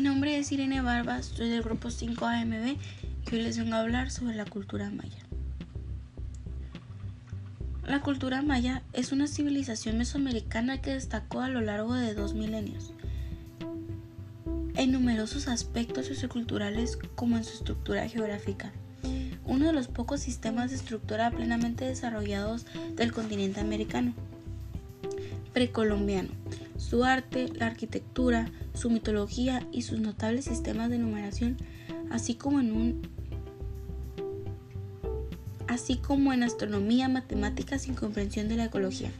Mi nombre es Irene Barbas, soy del grupo 5AMB y hoy les vengo a hablar sobre la cultura maya. La cultura maya es una civilización mesoamericana que destacó a lo largo de dos milenios en numerosos aspectos socioculturales como en su estructura geográfica. Uno de los pocos sistemas de estructura plenamente desarrollados del continente americano. Precolombiano. Su arte, la arquitectura, su mitología y sus notables sistemas de numeración, así como en un así como en astronomía, matemáticas y comprensión de la ecología.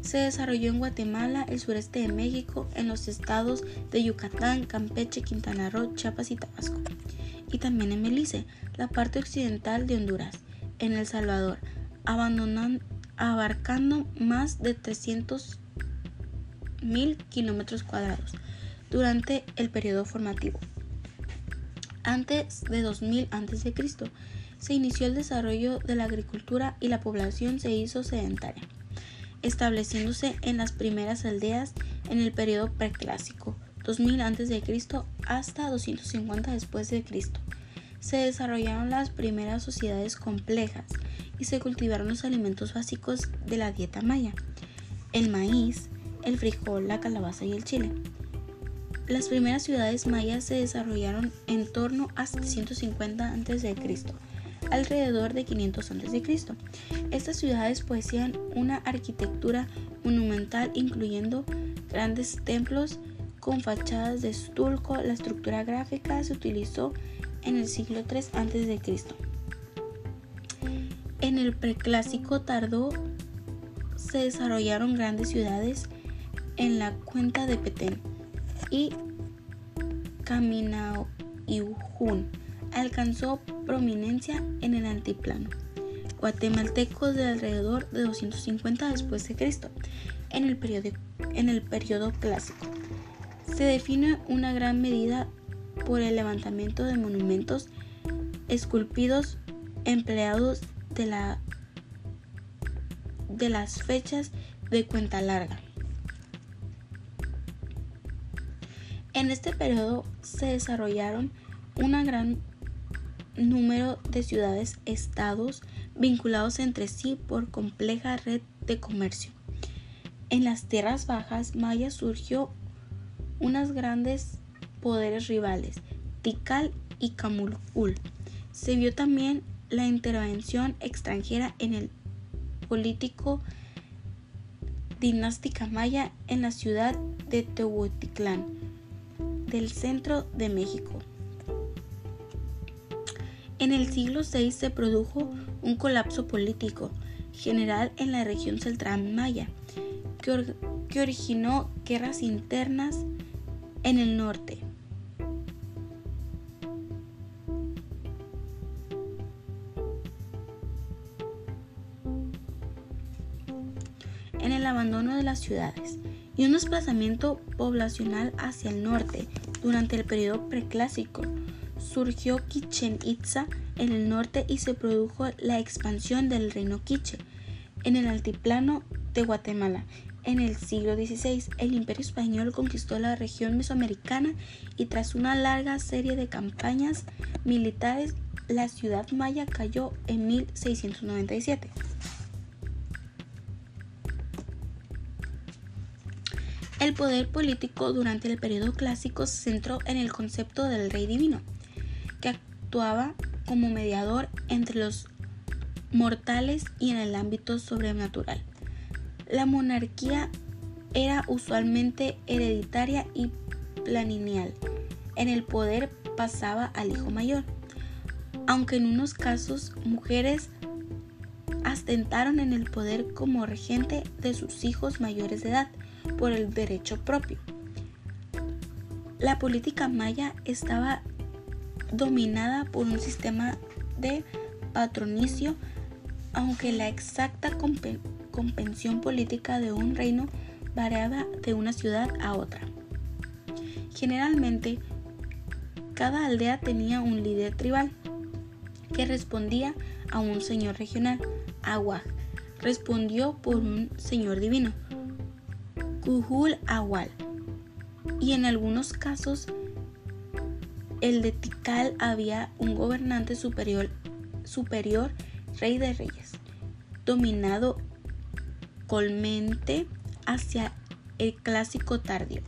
Se desarrolló en Guatemala, el sureste de México, en los estados de Yucatán, Campeche, Quintana Roo, Chiapas y Tabasco, y también en Belice, la parte occidental de Honduras, en El Salvador, abarcando más de 300 mil kilómetros cuadrados durante el periodo formativo. Antes de 2000 a.C., se inició el desarrollo de la agricultura y la población se hizo sedentaria, estableciéndose en las primeras aldeas en el periodo preclásico, 2000 a.C. hasta 250 después de. Se desarrollaron las primeras sociedades complejas y se cultivaron los alimentos básicos de la dieta maya, el maíz, el frijol, la calabaza y el chile. Las primeras ciudades mayas se desarrollaron en torno a 750 a.C., alrededor de 500 a.C. Estas ciudades poseían una arquitectura monumental incluyendo grandes templos con fachadas de estulco. La estructura gráfica se utilizó en el siglo III a.C. En el preclásico tardó se desarrollaron grandes ciudades en la cuenca de Petén y Caminauiujún alcanzó prominencia en el altiplano guatemaltecos de alrededor de 250 después de Cristo en el periodo, en el clásico. Se define una gran medida por el levantamiento de monumentos esculpidos empleados de, la, de las fechas de cuenta larga. En este periodo se desarrollaron un gran número de ciudades-estados vinculados entre sí por compleja red de comercio. En las tierras bajas mayas surgió unos grandes poderes rivales, Tikal y Camulul. Se vio también la intervención extranjera en el político dinástica maya en la ciudad de Teotihuacán del centro de México. En el siglo VI se produjo un colapso político general en la región central maya, que, que originó guerras internas en el norte. en el abandono de las ciudades y un desplazamiento poblacional hacia el norte durante el periodo preclásico. Surgió Chichen Itza en el norte y se produjo la expansión del reino quiche en el altiplano de Guatemala. En el siglo XVI, el imperio español conquistó la región mesoamericana y tras una larga serie de campañas militares, la ciudad maya cayó en 1697. El poder político durante el periodo clásico se centró en el concepto del rey divino, que actuaba como mediador entre los mortales y en el ámbito sobrenatural. La monarquía era usualmente hereditaria y planineal. En el poder pasaba al hijo mayor, aunque en unos casos mujeres astentaron en el poder como regente de sus hijos mayores de edad por el derecho propio. La política maya estaba dominada por un sistema de patronicio, aunque la exacta compensión política de un reino variaba de una ciudad a otra. Generalmente, cada aldea tenía un líder tribal que respondía a un señor regional. Aguaj respondió por un señor divino. Kuhul Awal. Y en algunos casos el de Tikal había un gobernante superior, superior rey de reyes, dominado colmente hacia el clásico tardío.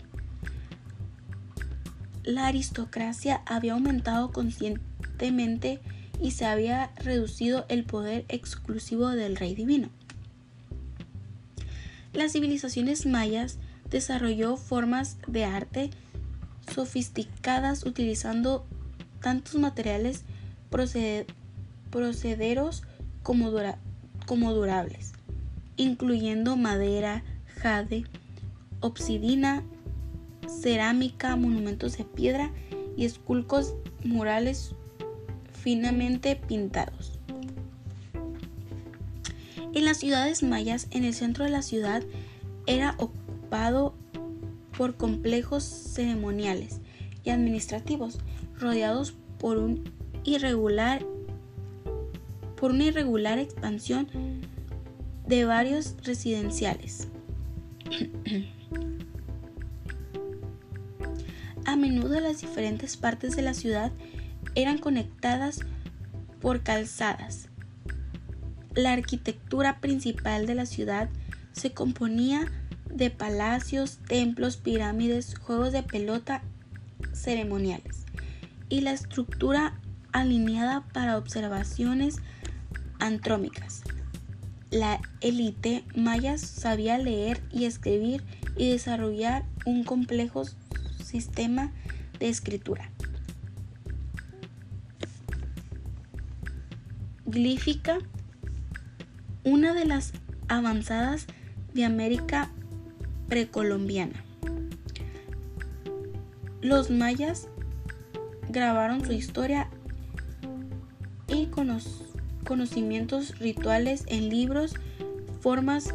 La aristocracia había aumentado conscientemente y se había reducido el poder exclusivo del rey divino. Las civilizaciones mayas desarrolló formas de arte sofisticadas utilizando tantos materiales procederos como, como durables, incluyendo madera, jade, obsidina, cerámica, monumentos de piedra y esculcos murales finamente pintados. En las ciudades mayas, en el centro de la ciudad era ocupado por complejos ceremoniales y administrativos rodeados por un irregular por una irregular expansión de varios residenciales. A menudo las diferentes partes de la ciudad eran conectadas por calzadas. La arquitectura principal de la ciudad se componía de palacios, templos, pirámides, juegos de pelota ceremoniales y la estructura alineada para observaciones antrómicas. La élite maya sabía leer y escribir y desarrollar un complejo sistema de escritura. Glífica, una de las avanzadas de América precolombiana. Los mayas grabaron su historia y conocimientos rituales en libros, formas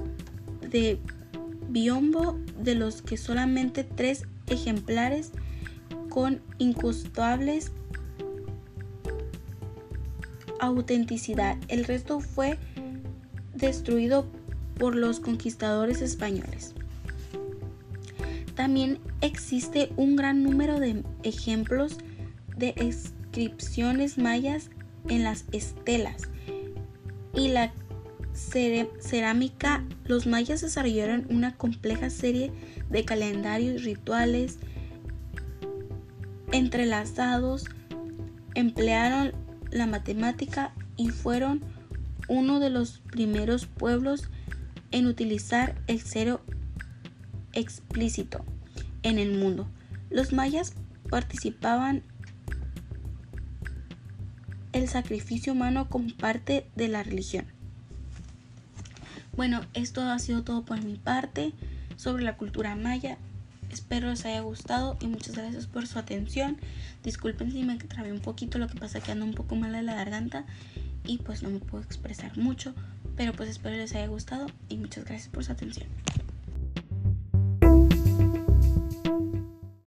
de biombo de los que solamente tres ejemplares con incustables autenticidad. El resto fue destruido por los conquistadores españoles. También existe un gran número de ejemplos de inscripciones mayas en las estelas y la cerámica. Los mayas desarrollaron una compleja serie de calendarios rituales entrelazados, emplearon la matemática y fueron uno de los primeros pueblos en utilizar el cero explícito en el mundo. Los mayas participaban el sacrificio humano como parte de la religión. Bueno, esto ha sido todo por mi parte sobre la cultura maya. Espero les haya gustado y muchas gracias por su atención. Disculpen si me trabé un poquito, lo que pasa que ando un poco mal de la garganta y pues no me puedo expresar mucho, pero pues espero les haya gustado y muchas gracias por su atención.